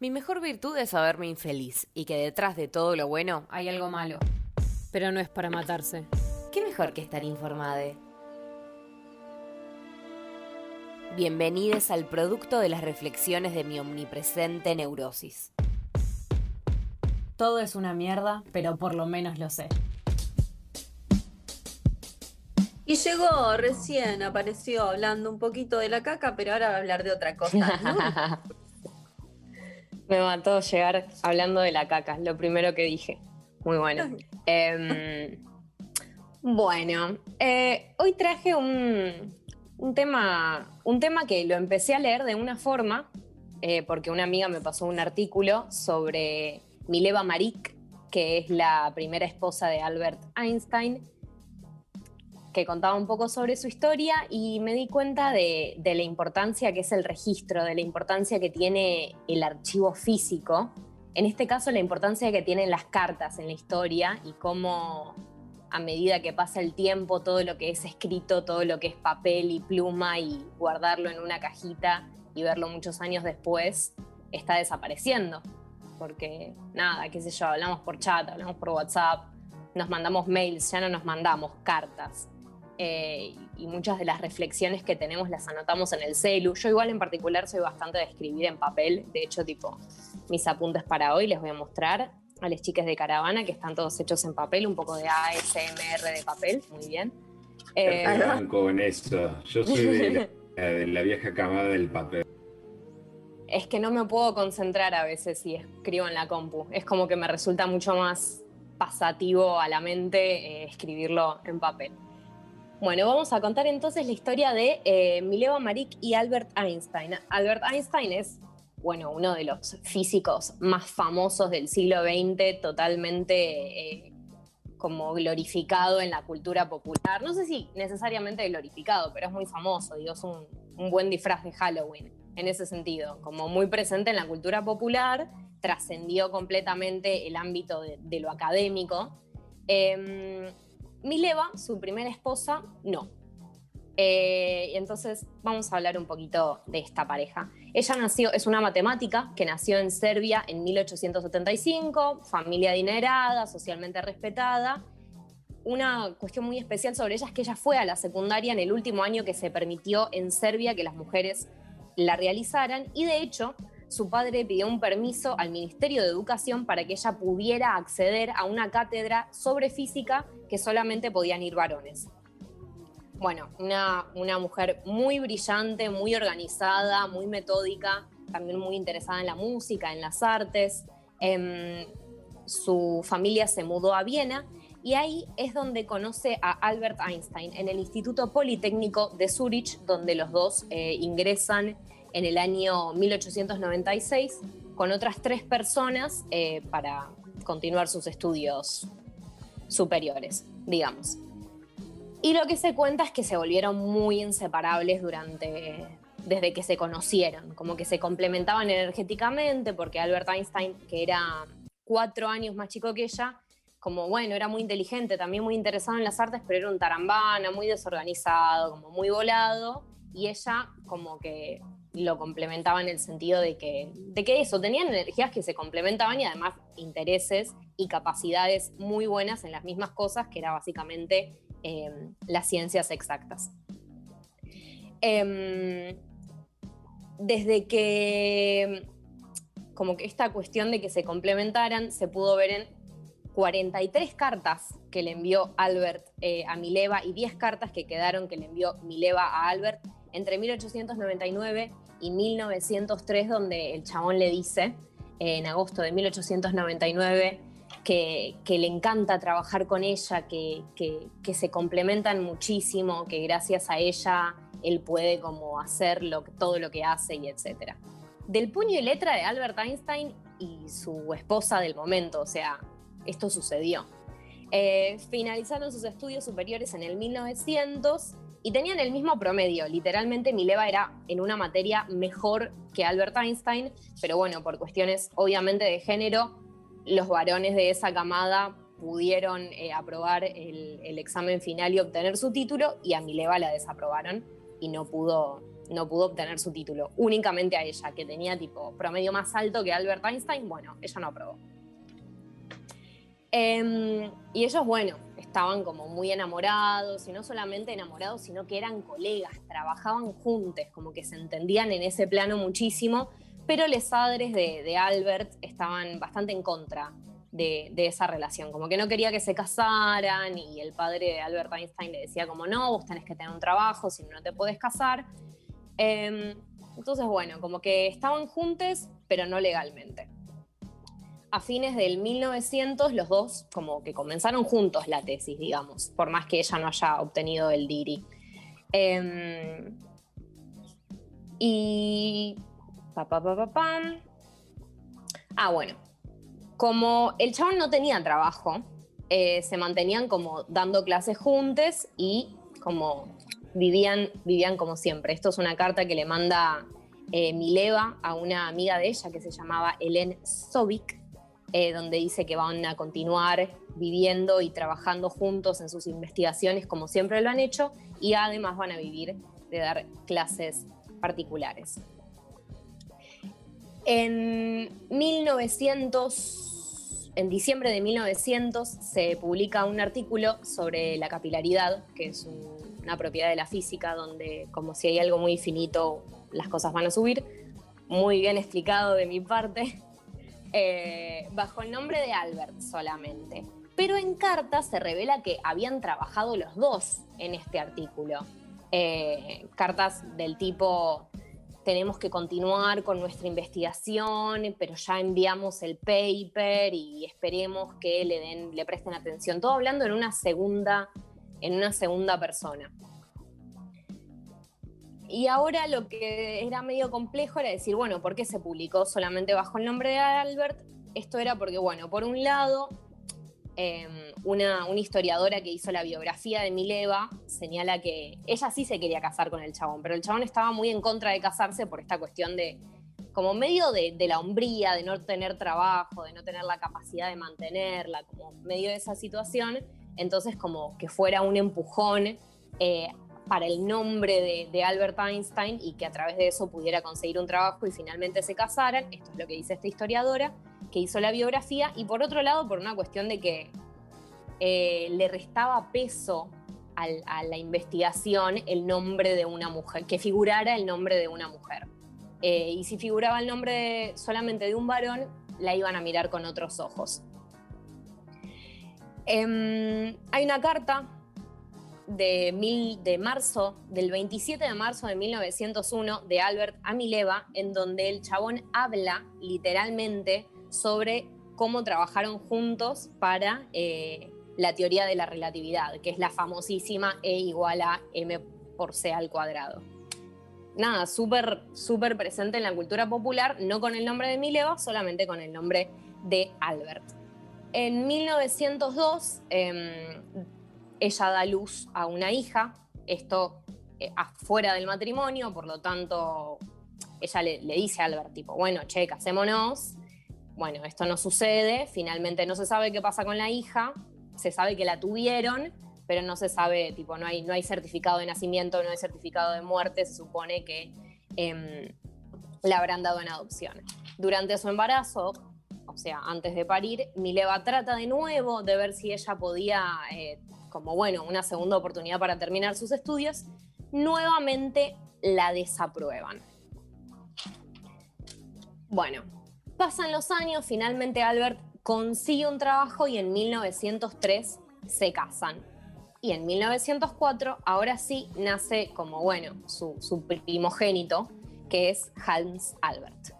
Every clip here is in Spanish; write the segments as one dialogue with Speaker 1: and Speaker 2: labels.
Speaker 1: Mi mejor virtud es saberme infeliz y que detrás de todo lo bueno hay algo malo.
Speaker 2: Pero no es para matarse.
Speaker 1: ¿Qué mejor que estar informada? Bienvenidos al producto de las reflexiones de mi omnipresente neurosis.
Speaker 2: Todo es una mierda, pero por lo menos lo sé.
Speaker 3: Y llegó recién, apareció hablando un poquito de la caca, pero ahora va a hablar de otra cosa.
Speaker 4: Me mató llegar hablando de la caca, lo primero que dije. Muy bueno. Em, bueno, eh, hoy traje un, tema, un tema que lo empecé a leer de una forma, eh, porque una amiga me pasó un artículo sobre Mileva Marik, que es la primera esposa de Albert Einstein, que contaba un poco sobre su historia y me di cuenta de, la importancia que es el registro, de la importancia que tiene el archivo físico, en este caso la importancia que tienen las cartas en la historia y cómo a medida que pasa el tiempo todo lo que es escrito, todo lo que es papel y pluma y guardarlo en una cajita y verlo muchos años después está desapareciendo. Porque nada, qué sé yo, hablamos por chat, hablamos por WhatsApp, nos mandamos mails, ya no nos mandamos cartas. Eh, y muchas de las reflexiones que tenemos las anotamos en el celu. Yo igual en particular soy bastante de escribir en papel, de hecho tipo mis apuntes para hoy les voy a mostrar a las chicas de caravana que están todos hechos en papel, un poco de ASMR de papel, muy bien.
Speaker 5: Eh, con eso, yo soy de la, vieja camada del papel.
Speaker 4: Es que no me puedo concentrar a veces si escribo en la compu, es como que me resulta mucho más pasativo a la mente eh, escribirlo en papel. Bueno, vamos a contar entonces la historia de eh, Mileva Marik y Albert Einstein. Albert Einstein es, bueno, uno de los físicos más famosos del siglo XX, totalmente eh, como glorificado en la cultura popular. No sé si necesariamente glorificado, pero es muy famoso, digo, es un, buen disfraz de Halloween en ese sentido, como muy presente en la cultura popular, trascendió completamente el ámbito de, lo académico. Em, Mileva, su primera esposa, no. Eh, y entonces vamos a hablar un poquito de esta pareja. Ella nació, es una matemática que nació en Serbia en 1875, familia adinerada, socialmente respetada. Una cuestión muy especial sobre ella es que ella fue a la secundaria en el último año que se permitió en Serbia que las mujeres la realizaran y de hecho su padre pidió un permiso al Ministerio de Educación para que ella pudiera acceder a una cátedra sobre física que solamente podían ir varones. Bueno, una, mujer muy brillante, muy organizada, muy metódica, también muy interesada en la música, en las artes. Em, su familia se mudó a Viena y ahí es donde conoce a Albert Einstein en el Instituto Politécnico de Zurich, donde los dos eh, ingresan en el año 1896 con otras tres personas eh, para continuar sus estudios superiores, digamos. Y lo que se cuenta es que se volvieron muy inseparables durante desde que se conocieron, como que se complementaban energéticamente, porque Albert Einstein, que era cuatro años más chico que ella, como bueno, era muy inteligente, también muy interesado en las artes, pero era un tarambana, muy desorganizado, como muy volado, y ella como que lo complementaba en el sentido de que, de que eso, tenían energías que se complementaban y además intereses y capacidades muy buenas en las mismas cosas, que era básicamente em, las ciencias exactas. Em, desde que como que esta cuestión de que se complementaran se pudo ver en 43 cartas que le envió Albert eh, a Mileva y 10 cartas que quedaron que le envió Mileva a Albert entre 1899 y 1903, donde el chabón le dice, en agosto de 1899, que, le encanta trabajar con ella, que, se complementan muchísimo, que gracias a ella él puede como hacer todo lo que hace y etc. Del puño y letra de Albert Einstein y su esposa del momento, o sea, esto sucedió. Eh, finalizaron sus estudios superiores en el 1900 y tenían el mismo promedio. Literalmente Mileva era en una materia mejor que Albert Einstein, pero bueno, por cuestiones obviamente de género, los varones de esa camada pudieron eh, aprobar el, examen final y obtener su título y a Mileva la desaprobaron y no pudo no pudo obtener su título. Únicamente a ella, que tenía tipo promedio más alto que Albert Einstein, bueno, ella no aprobó. Em, y ellos, bueno, estaban como muy enamorados, y no solamente enamorados, sino que eran colegas, trabajaban juntos, como que se entendían en ese plano muchísimo, pero los padres de, Albert estaban bastante en contra de, esa relación, como que no quería que se casaran y el padre de Albert Einstein le decía como no, vos tenés que tener un trabajo, si no, no te podés casar. Em, entonces, bueno, como que estaban juntos, pero no legalmente a fines del 1900 los dos como que comenzaron juntos la tesis, digamos, por más que ella no haya obtenido el DIRI. Em, y... Pa, pa, pa, ah, bueno. Como el chabón no tenía trabajo, eh, se mantenían como dando clases juntos y como vivían, vivían como siempre. Esto es una carta que le manda eh, Mileva a una amiga de ella que se llamaba Helen Sovic, eh, donde dice que van a continuar viviendo y trabajando juntos en sus investigaciones como siempre lo han hecho y además van a vivir de dar clases particulares. En 1900, en diciembre de 1900 se publica un artículo sobre la capilaridad, que es una propiedad de la física donde como si hay algo muy finito las cosas van a subir, muy bien explicado de mi parte. Eh, bajo el nombre de Albert solamente. Pero en carta se revela que habían trabajado los dos en este artículo. Eh, cartas del tipo, tenemos que continuar con nuestra investigación, pero ya enviamos el paper y esperemos que le, den, le presten atención. Todo hablando en una segunda, en una segunda persona. Y ahora lo que era medio complejo era decir, bueno, ¿por qué se publicó solamente bajo el nombre de Albert? Esto era porque, bueno, por un lado, em, una, historiadora que hizo la biografía de Mileva señala que ella sí se quería casar con el chabón, pero el chabón estaba muy en contra de casarse por esta cuestión de, como medio de, la hombría, de no tener trabajo, de no tener la capacidad de mantenerla, como medio de esa situación. Entonces, como que fuera un empujón eh, para el nombre de, Albert Einstein y que a través de eso pudiera conseguir un trabajo y finalmente se casaran. Esto es lo que dice esta historiadora que hizo la biografía. Y por otro lado, por una cuestión de que eh, le restaba peso a la investigación el nombre de una mujer, que figurara el nombre de una mujer. Eh, y si figuraba el nombre solamente de un varón, la iban a mirar con otros ojos. Em, hay una carta de, mil, de marzo, del 27 de marzo de 1901, de Albert Amileva, en donde el chabón habla literalmente sobre cómo trabajaron juntos para eh, la teoría de la relatividad, que es la famosísima E igual a m por c al cuadrado. Nada, súper, súper presente en la cultura popular, no con el nombre de Mileva, solamente con el nombre de Albert. En 1902, ella da luz a una hija, esto eh, afuera del matrimonio, por lo tanto, ella le, dice a Albert, tipo, bueno, che, casémonos. Bueno, esto no sucede, finalmente no se sabe qué pasa con la hija, se sabe que la tuvieron, pero no se sabe, tipo, no hay, no hay certificado de nacimiento, no hay certificado de muerte, se supone que em, la habrán dado en adopción. Durante su embarazo, o sea, antes de parir, Mileva trata de nuevo de ver si ella podía eh, como bueno, una segunda oportunidad para terminar sus estudios, nuevamente la desaprueban. Bueno, pasan los años, finalmente Albert consigue un trabajo y en 1903 se casan. Y en 1904, ahora sí, nace como, bueno, su, su primogénito, que es Hans Albert.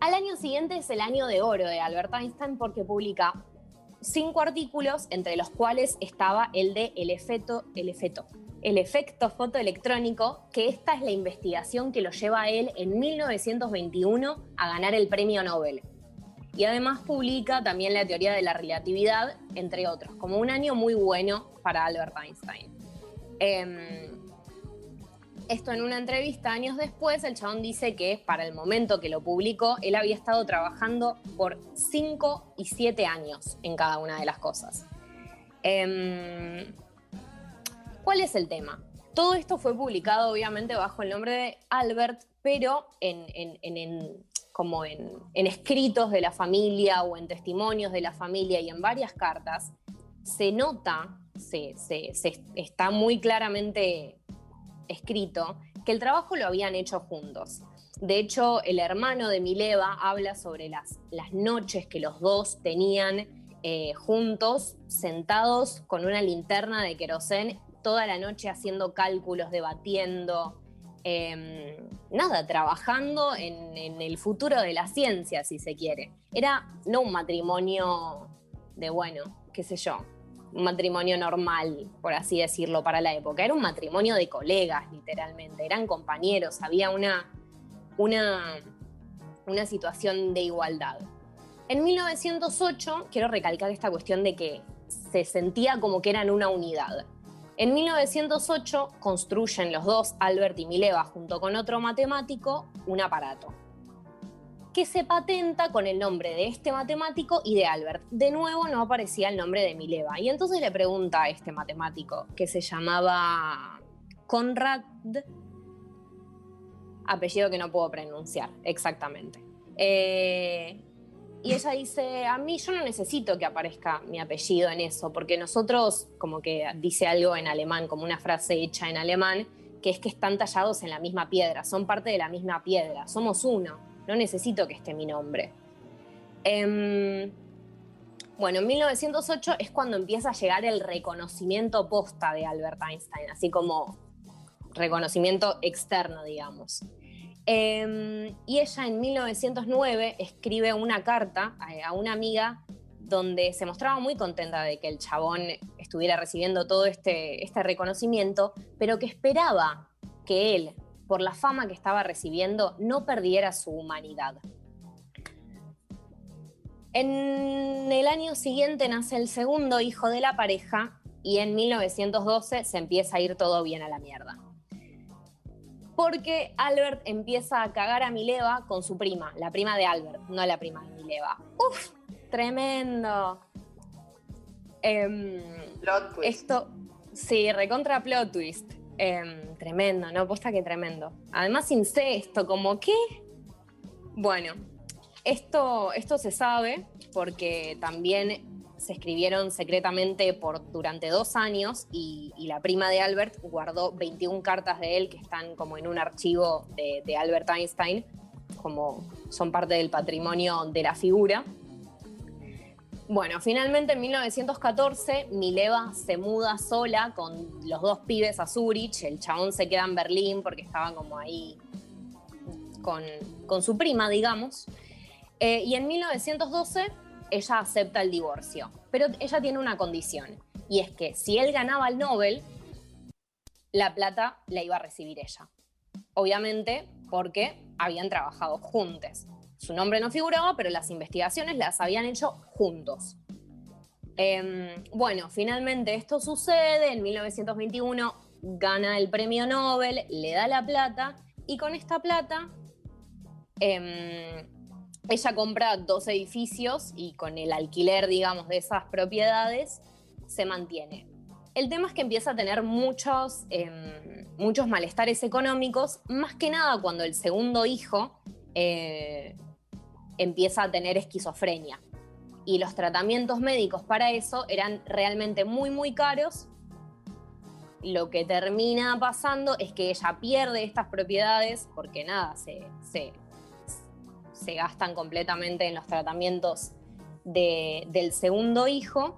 Speaker 4: Al año siguiente es el año de oro de Albert Einstein porque publica cinco artículos, entre los cuales estaba el de el efecto, el efecto, el efecto fotoelectrónico, que esta es la investigación que lo lleva a él en 1921 a ganar el premio Nobel. Y además publica también la teoría de la relatividad, entre otros, como un año muy bueno para Albert Einstein. Em, esto en una entrevista años después, el chabón dice que para el momento que lo publicó, él había estado trabajando por 5 y 7 años en cada una de las cosas. Em, ¿Cuál es el tema? todo esto fue publicado obviamente bajo el nombre de Albert, pero en, como en, escritos de la familia o en testimonios de la familia y en varias cartas, se nota, se, está muy claramente escrito que el trabajo lo habían hecho juntos. De hecho, el hermano de Mileva habla sobre las, las noches que los dos tenían eh, juntos, sentados con una linterna de querosén, toda la noche haciendo cálculos, debatiendo, em, nada, trabajando en, en, el futuro de la ciencia, si se quiere. Era no un matrimonio de, bueno, qué sé yo, un matrimonio normal, por así decirlo, para la época. Era un matrimonio de colegas, literalmente. Eran compañeros, había una, una, una situación de igualdad. En 1908, quiero recalcar esta cuestión de que se sentía como que eran una unidad. En 1908 construyen los dos, Albert y Mileva, junto con otro matemático, un aparato que se patenta con el nombre de este matemático y de Albert. De nuevo no aparecía el nombre de Mileva. Y entonces le pregunta a este matemático, que se llamaba Conrad, apellido que no puedo pronunciar exactamente. Eh, y ella dice, a mí yo no necesito que aparezca mi apellido en eso, porque nosotros, como que dice algo en alemán, como una frase hecha en alemán, que es que están tallados en la misma piedra, son parte de la misma piedra, somos uno no necesito que esté mi nombre. Em, bueno, en 1908 es cuando empieza a llegar el reconocimiento posta de Albert Einstein, así como reconocimiento externo, digamos. Em, y ella en 1909 escribe una carta a, una amiga donde se mostraba muy contenta de que el chabón estuviera recibiendo todo este, este reconocimiento, pero que esperaba que él por la fama que estaba recibiendo, no perdiera su humanidad. En el año siguiente nace el segundo hijo de la pareja y en 1912 se empieza a ir todo bien a la mierda. Porque Albert empieza a cagar a Mileva con su prima, la prima de Albert, no la prima de Mileva. ¡Uf! Tremendo. Em,
Speaker 3: plot twist.
Speaker 4: Esto, sí, recontra plot twist. Em, tremendo, ¿no? Posta que tremendo. Además, incesto, como que. Bueno, esto, esto se sabe porque también se escribieron secretamente por, durante dos años y, la prima de Albert guardó 21 cartas de él que están como en un archivo de Albert Einstein, como son parte del patrimonio de la figura. Bueno, finalmente en 1914 Mileva se muda sola con los dos pibes a Zurich, el chabón se queda en Berlín porque estaba como ahí con, su prima, digamos, eh, y en 1912 ella acepta el divorcio, pero ella tiene una condición, y es que si él ganaba el Nobel, la plata la iba a recibir ella. Obviamente porque habían trabajado juntos. Su nombre no figuraba, pero las investigaciones las habían hecho juntos. Em, bueno, finalmente esto sucede, en 1921 gana el premio Nobel, le da la plata y con esta plata em, ella compra dos edificios y con el alquiler, digamos, de esas propiedades se mantiene. El tema es que empieza a tener muchos, em, muchos malestares económicos, más que nada cuando el segundo hijo eh, empieza a tener esquizofrenia. Y los tratamientos médicos para eso eran realmente muy, muy caros. Lo que termina pasando es que ella pierde estas propiedades porque nada, se, se, gastan completamente en los tratamientos del segundo hijo.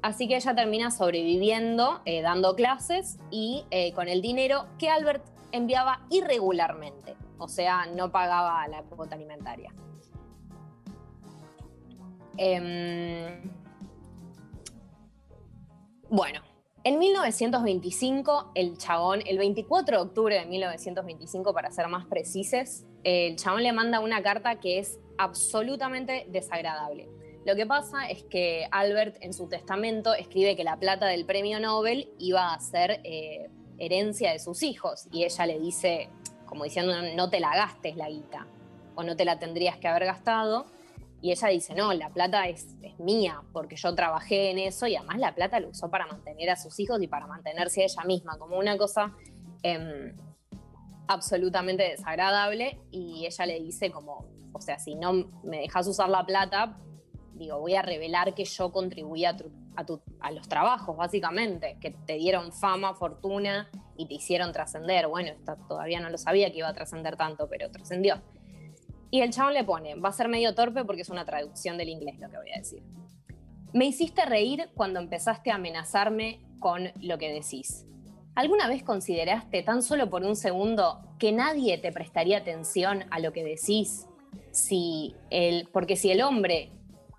Speaker 4: Así que ella termina sobreviviendo, eh, dando clases y eh, con el dinero que Albert enviaba irregularmente. O sea, no pagaba la cuota alimentaria. Em, bueno, en 1925, el chabón, el 24 de octubre de 1925, para ser más precisos, el chabón le manda una carta que es absolutamente desagradable. Lo que pasa es que Albert en su testamento escribe que la plata del premio Nobel iba a ser eh, herencia de sus hijos y ella le dice, como diciendo, no te la gastes la guita o no te la tendrías que haber gastado. Y ella dice, no, la plata es, mía, porque yo trabajé en eso y además la plata la usó para mantener a sus hijos y para mantenerse a ella misma, como una cosa Em, absolutamente desagradable y ella le dice como, o sea, si no me dejas usar la plata, digo, voy a revelar que yo contribuí a, a, los trabajos, básicamente, que te dieron fama, fortuna y te hicieron trascender. Bueno, todavía no lo sabía que iba a trascender tanto, pero trascendió. Y el chabón le pone, va a ser medio torpe porque es una traducción del inglés lo que voy a decir. Me hiciste reír cuando empezaste a amenazarme con lo que decís. ¿Alguna vez consideraste tan solo por un segundo que nadie te prestaría atención a lo que decís? Si el, porque si el hombre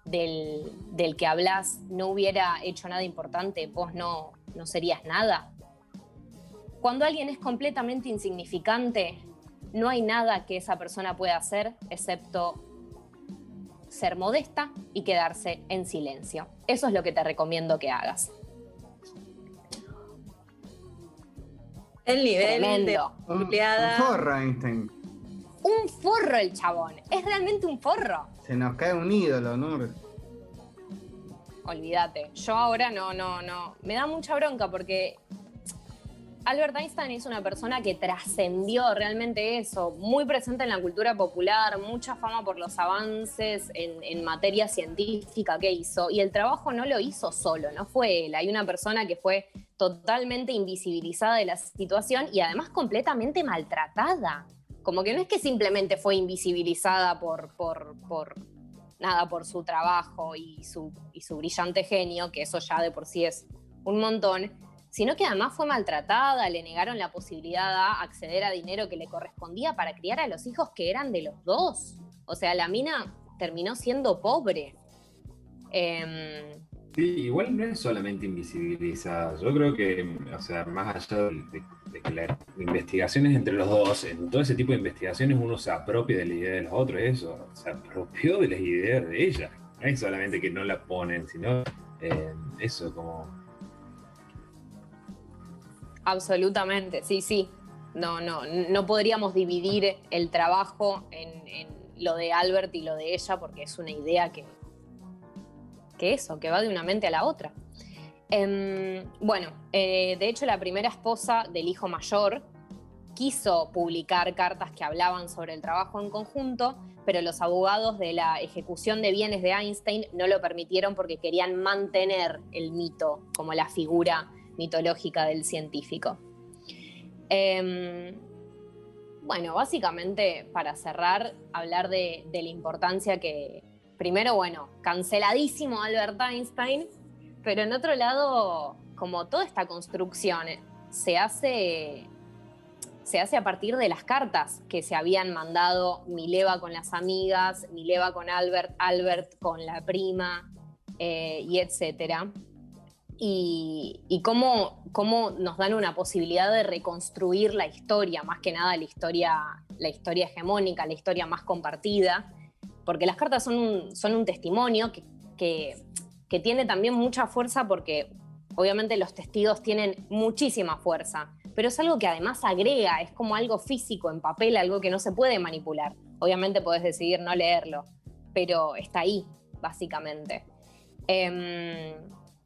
Speaker 4: del, del, que hablas no hubiera hecho nada importante, vos no, no serías nada. Cuando alguien es completamente insignificante, no hay nada que esa persona pueda hacer excepto ser modesta y quedarse en silencio. Eso es lo que te recomiendo que hagas.
Speaker 3: El nivel
Speaker 4: Tremendo.
Speaker 3: de
Speaker 6: Un,
Speaker 3: empleada.
Speaker 6: un forro, Einstein.
Speaker 4: Un forro el chabón. Es realmente un forro.
Speaker 6: Se nos cae un ídolo, Nur.
Speaker 4: Olvídate. Yo ahora no, no, no. Me da mucha bronca porque Albert Einstein es una persona que trascendió realmente eso, muy presente en la cultura popular, mucha fama por los avances en, materia científica que hizo, y el trabajo no lo hizo solo, no fue él, hay una persona que fue totalmente invisibilizada de la situación y además completamente maltratada. Como que no es que simplemente fue invisibilizada por, nada, por su trabajo y su brillante genio, que eso ya de por sí es un montón, sino que además fue maltratada, le negaron la posibilidad de acceder a dinero que le correspondía para criar a los hijos que eran de los dos. O sea, la mina terminó siendo pobre. Eh,
Speaker 5: sí, igual no es solamente invisibilizada. Yo creo que, o sea, más allá de, de, que las investigaciones entre los dos, en todo ese tipo de investigaciones uno se apropia de la idea de los otros, eso, se apropió de las ideas de ella. No es solamente que no la ponen, sino eh, eso, como
Speaker 4: Absolutamente, sí, sí. No, no, no podríamos dividir el trabajo en, lo de Albert y lo de ella porque es una idea que, que eso, que va de una mente a la otra. Eh, bueno, eh, de hecho la primera esposa del hijo mayor quiso publicar cartas que hablaban sobre el trabajo en conjunto, pero los abogados de la ejecución de bienes de Einstein no lo permitieron porque querían mantener el mito como la figura mitológica del científico. Eh, bueno, básicamente para cerrar, hablar de, de, la importancia que, primero, bueno, canceladísimo Albert Einstein, pero en otro lado, como toda esta construcción se hace, se hace a partir de las cartas que se habían mandado Mileva con las amigas, Mileva con Albert, Albert con la prima, eh, y etcétera y, cómo, cómo, nos dan una posibilidad de reconstruir la historia, más que nada la historia, la historia hegemónica, la historia más compartida, porque las cartas son un, son un testimonio que, que, tiene también mucha fuerza porque obviamente los testigos tienen muchísima fuerza, pero es algo que además agrega, es como algo físico en papel, algo que no se puede manipular. Obviamente podés decidir no leerlo, pero está ahí, básicamente. Eh,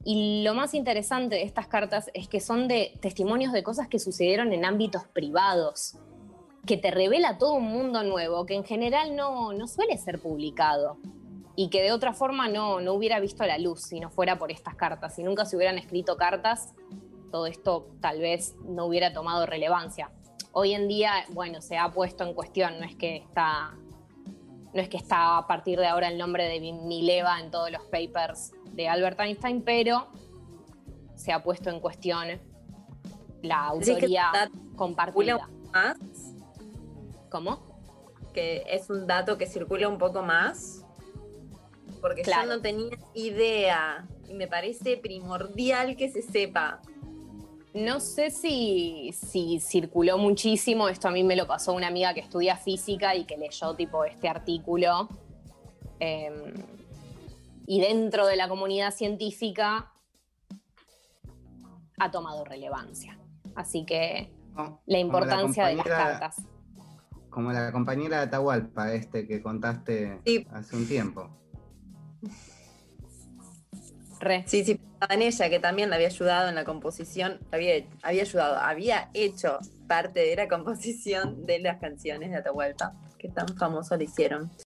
Speaker 4: y lo más interesante de estas cartas es que son de testimonios de cosas que sucedieron en ámbitos privados, que te revela todo un mundo nuevo que en general no, no suele ser publicado y que de otra forma no, no hubiera visto la luz si no fuera por estas cartas. Si nunca se hubieran escrito cartas, todo esto tal vez no hubiera tomado relevancia. Hoy en día, bueno, se ha puesto en cuestión, no es que está, no es que está a partir de ahora el nombre de Mileva en todos los papers de Albert Einstein, pero se ha puesto en cuestión la autoría compartida.
Speaker 3: Más,
Speaker 4: ¿Cómo?
Speaker 3: Que es un dato que circula un poco más, porque
Speaker 4: Claro.
Speaker 3: yo no tenía idea y me parece primordial que se sepa.
Speaker 4: No sé si, si circuló muchísimo, esto a mí me lo pasó una amiga que estudia física y que leyó tipo este artículo. Eh, y dentro de la comunidad científica ha tomado relevancia. Así que la importancia de las cartas.
Speaker 6: Como la compañera de Atahualpa, este que contaste
Speaker 3: Sí.
Speaker 6: hace un tiempo.
Speaker 4: Re.
Speaker 3: Sí, sí, pensaba en ella, que también la había ayudado en la composición, había, había ayudado, había hecho parte de la composición de las canciones de Atahualpa, que tan famoso le hicieron.